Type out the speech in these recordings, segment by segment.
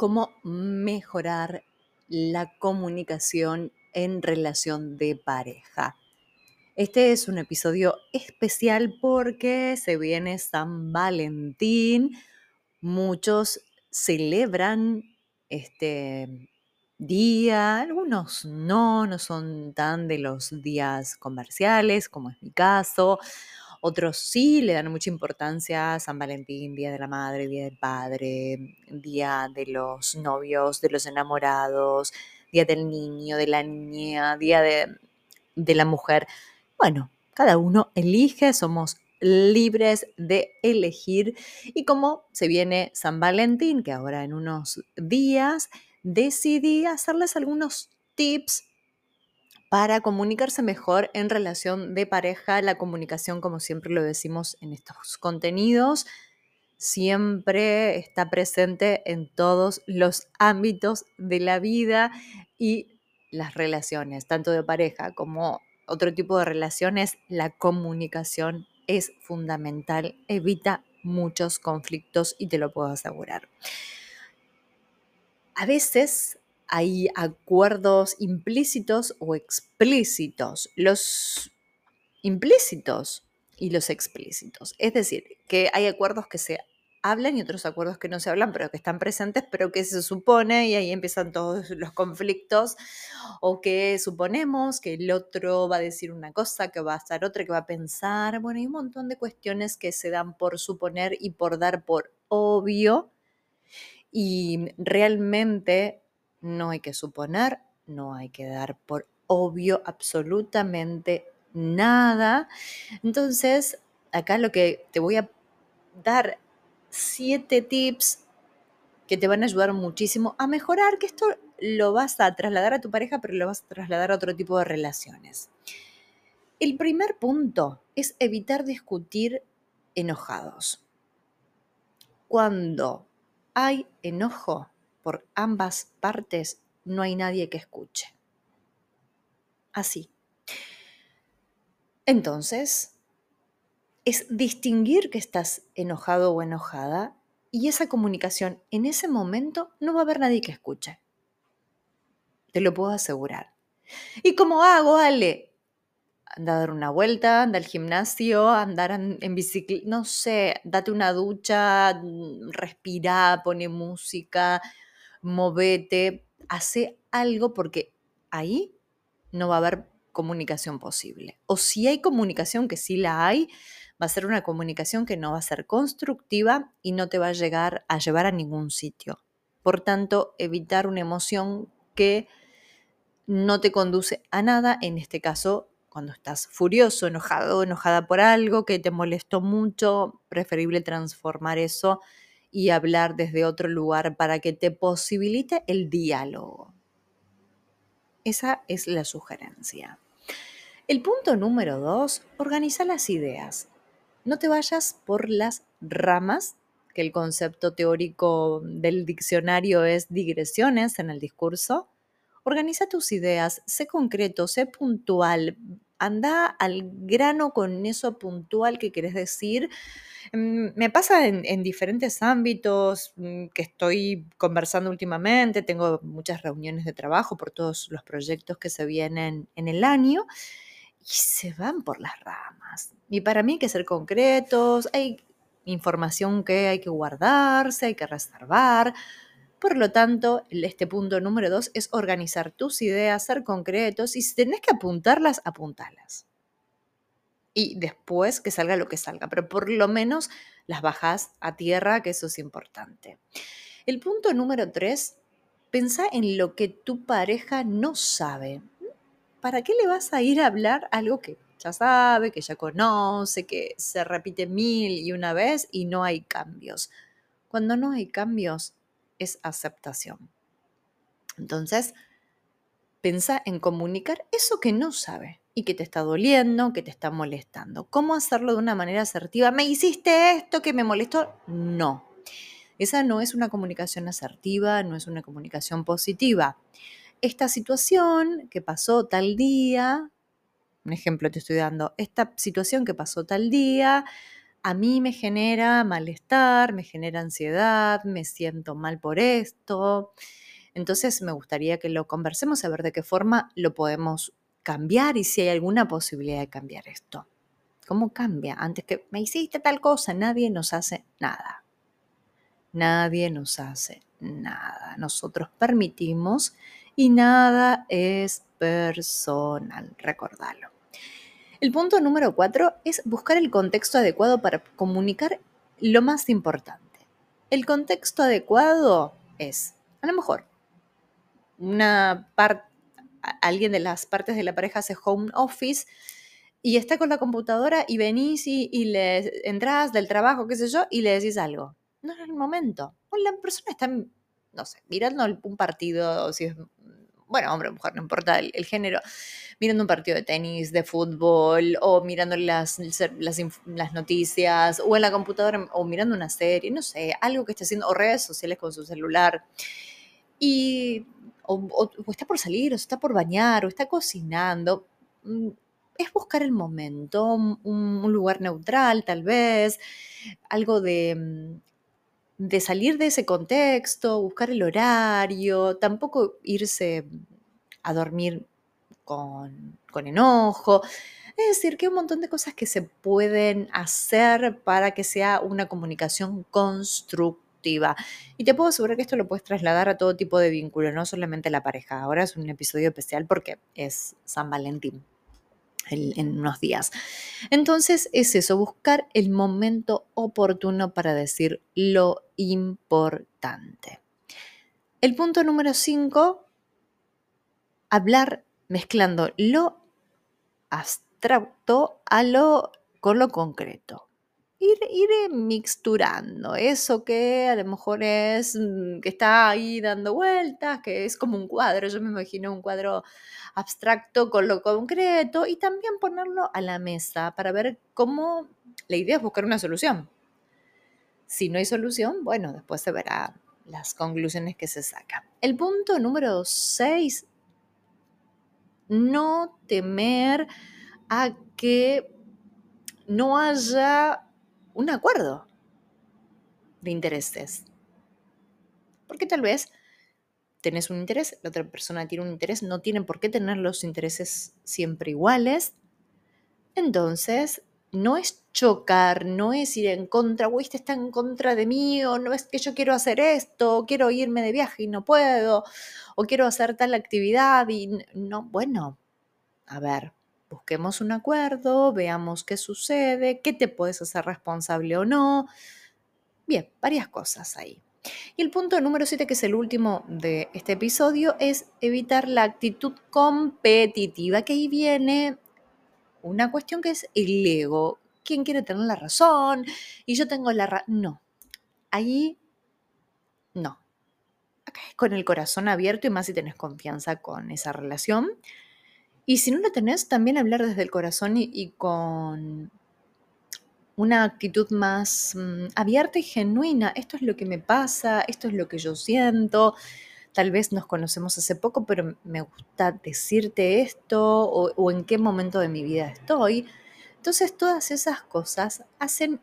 cómo mejorar la comunicación en relación de pareja. Este es un episodio especial porque se viene San Valentín. Muchos celebran este día, algunos no, no son tan de los días comerciales como es mi caso. Otros sí le dan mucha importancia a San Valentín, Día de la Madre, Día del Padre, Día de los novios, de los enamorados, Día del Niño, de la Niña, Día de, de la Mujer. Bueno, cada uno elige, somos libres de elegir. Y como se viene San Valentín, que ahora en unos días, decidí hacerles algunos tips para comunicarse mejor en relación de pareja. La comunicación, como siempre lo decimos en estos contenidos, siempre está presente en todos los ámbitos de la vida y las relaciones, tanto de pareja como otro tipo de relaciones, la comunicación es fundamental, evita muchos conflictos y te lo puedo asegurar. A veces hay acuerdos implícitos o explícitos. Los implícitos y los explícitos. Es decir, que hay acuerdos que se hablan y otros acuerdos que no se hablan, pero que están presentes, pero que se supone, y ahí empiezan todos los conflictos, o que suponemos que el otro va a decir una cosa, que va a estar otra, que va a pensar. Bueno, hay un montón de cuestiones que se dan por suponer y por dar por obvio. Y realmente no hay que suponer, no hay que dar por obvio absolutamente nada. Entonces, acá lo que te voy a dar siete tips que te van a ayudar muchísimo a mejorar, que esto lo vas a trasladar a tu pareja, pero lo vas a trasladar a otro tipo de relaciones. El primer punto es evitar discutir enojados. Cuando hay enojo, por ambas partes, no hay nadie que escuche. Así. Entonces, es distinguir que estás enojado o enojada y esa comunicación en ese momento no va a haber nadie que escuche. Te lo puedo asegurar. ¿Y cómo hago, Ale? Anda a dar una vuelta, anda al gimnasio, andar en bicicleta, no sé, date una ducha, respira, pone música, movete, hace algo porque ahí no va a haber comunicación posible. O si hay comunicación, que sí la hay, va a ser una comunicación que no va a ser constructiva y no te va a llegar a llevar a ningún sitio. Por tanto, evitar una emoción que no te conduce a nada, en este caso, cuando estás furioso, enojado, enojada por algo que te molestó mucho, preferible transformar eso y hablar desde otro lugar para que te posibilite el diálogo. Esa es la sugerencia. El punto número dos, organiza las ideas. No te vayas por las ramas, que el concepto teórico del diccionario es digresiones en el discurso. Organiza tus ideas, sé concreto, sé puntual, anda al grano con eso puntual que querés decir. Mm, me pasa en, diferentes ámbitos mm, que estoy conversando últimamente, tengo muchas reuniones de trabajo por todos los proyectos que se vienen en el año y se van por las ramas. Y para mí hay que ser concretos, hay información que hay que guardarse, hay que reservar. Por lo tanto, este punto número dos es organizar tus ideas, ser concretos y si tenés que apuntarlas, apuntalas. Y después que salga lo que salga, pero por lo menos las bajas a tierra, que eso es importante. El punto número tres, pensá en lo que tu pareja no sabe. ¿Para qué le vas a ir a hablar algo que ya sabe, que ya conoce, que se repite mil y una vez y no hay cambios? Cuando no hay cambios, es aceptación. Entonces, piensa en comunicar eso que no sabe y que te está doliendo, que te está molestando. ¿Cómo hacerlo de una manera asertiva? ¿Me hiciste esto que me molestó? No. Esa no es una comunicación asertiva, no es una comunicación positiva. Esta situación que pasó tal día, un ejemplo te estoy dando, esta situación que pasó tal día, a mí me genera malestar, me genera ansiedad, me siento mal por esto. Entonces me gustaría que lo conversemos a ver de qué forma lo podemos cambiar y si hay alguna posibilidad de cambiar esto. ¿Cómo cambia? Antes que me hiciste tal cosa, nadie nos hace nada. Nadie nos hace nada. Nosotros permitimos y nada es personal, recordarlo. El punto número cuatro es buscar el contexto adecuado para comunicar lo más importante. El contexto adecuado es, a lo mejor, una parte, alguien de las partes de la pareja hace home office y está con la computadora y venís y, le entras del trabajo, qué sé yo, y le decís algo. No es el momento. O la persona está, no sé, mirando un partido, si es bueno, hombre mujer, no importa el, género, mirando un partido de tenis, de fútbol, o mirando las, las, noticias, o en la computadora, o mirando una serie, no sé, algo que esté haciendo, o redes sociales con su celular. Y, o, está por salir, o está por bañar, o está cocinando. Mm, es buscar el momento, un lugar neutral tal vez, algo de mm, de salir de ese contexto, buscar el horario, tampoco irse a dormir con, enojo. Es decir, que hay un montón de cosas que se pueden hacer para que sea una comunicación constructiva. Y te puedo asegurar que esto lo puedes trasladar a todo tipo de vínculo, no solamente a la pareja. Ahora es un episodio especial porque es San Valentín en unos días. Entonces es eso, buscar el momento oportuno para decir lo importante. El punto número 5, hablar mezclando lo abstracto a lo, con lo concreto ir, ir mixturando eso que a lo mejor es, mm, que está ahí dando vueltas, que es como un cuadro, yo me imagino un cuadro abstracto con lo concreto y también ponerlo a la mesa para ver cómo la idea es buscar una solución. Si no hay solución, bueno, después se verá las conclusiones que se sacan. El punto número 6, no temer a que no haya un acuerdo de intereses. Porque tal vez tenés un interés, la otra persona tiene un interés, no tienen por qué tener los intereses siempre iguales. Entonces, no es chocar, no es ir en contra, o este está en contra de mí, o no es que yo quiero hacer esto, o quiero irme de viaje y no puedo, o quiero hacer tal actividad y no, bueno, a ver, busquemos un acuerdo, veamos qué sucede, qué te puedes hacer responsable o no. Bien, varias cosas ahí. Y el punto número 7, que es el último de este episodio, es evitar la actitud competitiva, que ahí viene una cuestión que es el ego. ¿Quién quiere tener la razón? Y yo tengo la razón. No, ahí no. Acá es con el corazón abierto y más si tenés confianza con esa relación. Y si no lo tenés, también hablar desde el corazón y, con una actitud más mm, abierta y genuina. Esto es lo que me pasa, esto es lo que yo siento. Tal vez nos conocemos hace poco, pero me gusta decirte esto o, en qué momento de mi vida estoy. Entonces todas esas cosas hacen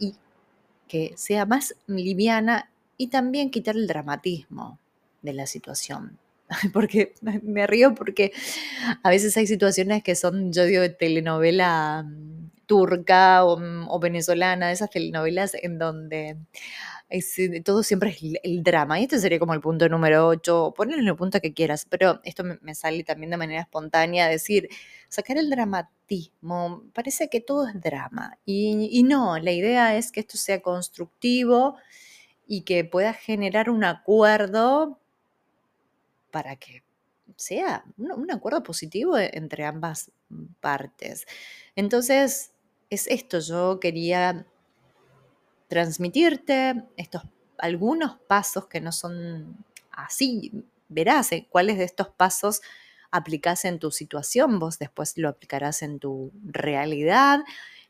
que sea más liviana y también quitar el dramatismo de la situación. porque me río porque a veces hay situaciones que son, yo digo, de telenovela mm, turca mm, o, venezolana, esas telenovelas en donde eh, todo siempre es el, drama. Y este sería como el punto número 8, ponerle el punto que quieras, pero esto me, sale también de manera espontánea, decir, sacar el dramatismo, parece que todo es drama. Y no, la idea es que esto sea constructivo y que pueda generar un acuerdo para que sea un, acuerdo positivo e, entre ambas partes. Entonces, es esto, yo quería transmitirte estos algunos pasos que no son así. Verás eh, cuáles de estos pasos aplicas en tu situación, vos después lo aplicarás en tu realidad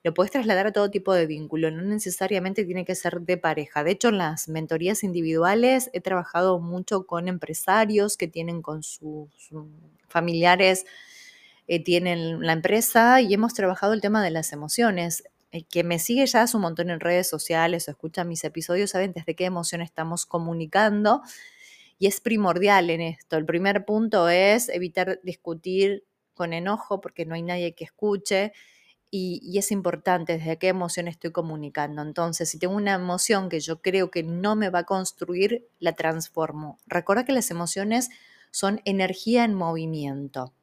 lo puedes trasladar a todo tipo de vínculo, no necesariamente tiene que ser de pareja. De hecho, en las mentorías individuales he trabajado mucho con empresarios que tienen con sus familiares, eh, tienen la empresa y hemos trabajado el tema de las emociones. el que me sigue ya hace un montón en redes sociales o escucha mis episodios saben desde qué emoción estamos comunicando y es primordial en esto. El primer punto es evitar discutir con enojo porque no hay nadie que escuche y, es importante desde qué emoción estoy comunicando. Entonces, si tengo una emoción que yo creo que no me va a construir, la transformo. Recuerda que las emociones son energía en movimiento.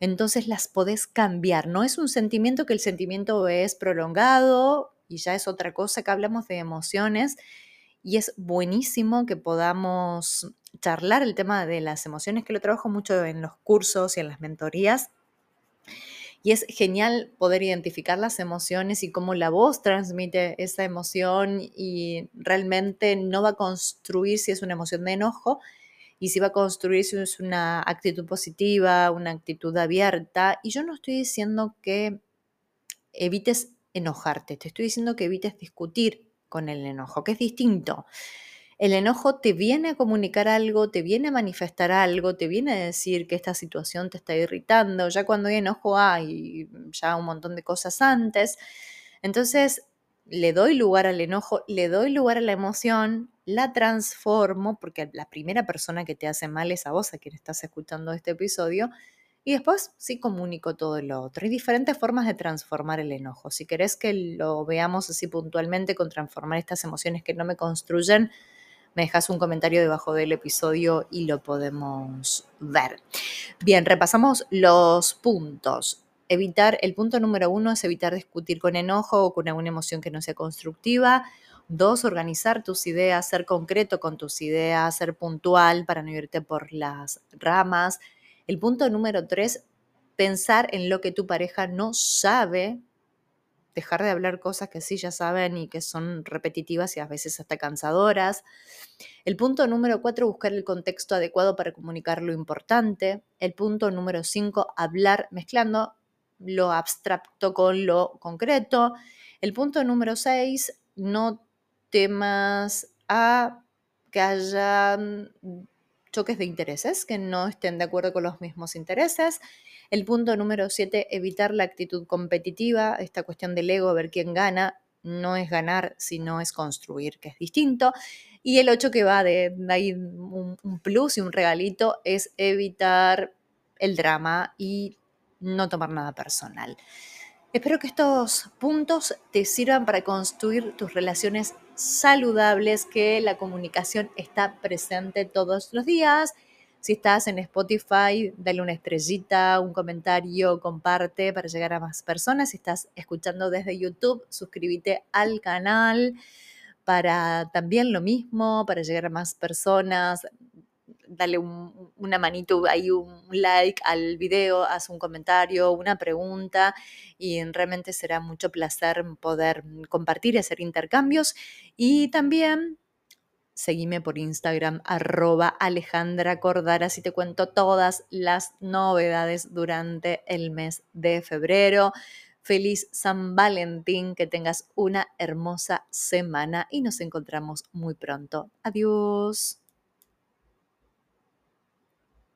Entonces las podés cambiar. No es un sentimiento que el sentimiento es prolongado y ya es otra cosa que hablamos de emociones. Y es buenísimo que podamos charlar el tema de las emociones, que lo trabajo mucho en los cursos y en las mentorías y es genial poder identificar las emociones y cómo la voz transmite esa emoción y realmente no va a construir si es una emoción de enojo y si va a construir si es una actitud positiva, una actitud abierta. Y yo no estoy diciendo que evites enojarte, te estoy diciendo que evites discutir con el enojo, que es distinto. El enojo te viene a comunicar algo, te viene a manifestar algo, te viene a decir que esta situación te está irritando. Ya cuando hay enojo hay ya un montón de cosas antes. Entonces, le doy lugar al enojo, le doy lugar a la emoción, la transformo, porque la primera persona que te hace mal es a vos, a quien estás escuchando este episodio, y después sí comunico todo lo otro. Hay diferentes formas de transformar el enojo. Si querés que lo veamos así puntualmente con transformar estas emociones que no me construyen, me dejas un comentario debajo del episodio y lo podemos ver. Bien, repasamos los puntos. Evitar, el punto número uno es evitar discutir con enojo o con alguna emoción que no sea constructiva. Dos, organizar tus ideas, ser concreto con tus ideas, ser puntual para no irte por las ramas. El punto número tres, pensar en lo que tu pareja no sabe dejar de hablar cosas que sí ya saben y que son repetitivas y a veces hasta cansadoras. El punto número cuatro, buscar el contexto adecuado para comunicar lo importante. El punto número cinco, hablar mezclando lo abstracto con lo concreto. El punto número seis, no temas a que haya choques de intereses, que no estén de acuerdo con los mismos intereses. El punto número siete, evitar la actitud competitiva, esta cuestión del ego, ver quién gana, no es ganar, sino es construir, que es distinto. Y el 8 que va de, ahí un, plus y un regalito es evitar el drama y no tomar nada personal. Espero que estos puntos te sirvan para construir tus relaciones saludables, que la comunicación está presente todos los días si estás en Spotify, dale una estrellita, un comentario, comparte para llegar a más personas. Si estás escuchando desde YouTube, suscríbete al canal para también lo mismo, para llegar a más personas. Dale una manito ahí, un like al video, haz un comentario, una pregunta y realmente será mucho placer poder compartir y hacer intercambios. Y también Seguime por Instagram, arroba Alejandra Cordara, así te cuento todas las novedades durante el mes de febrero. Feliz San Valentín, que tengas una hermosa semana y nos encontramos muy pronto. Adiós.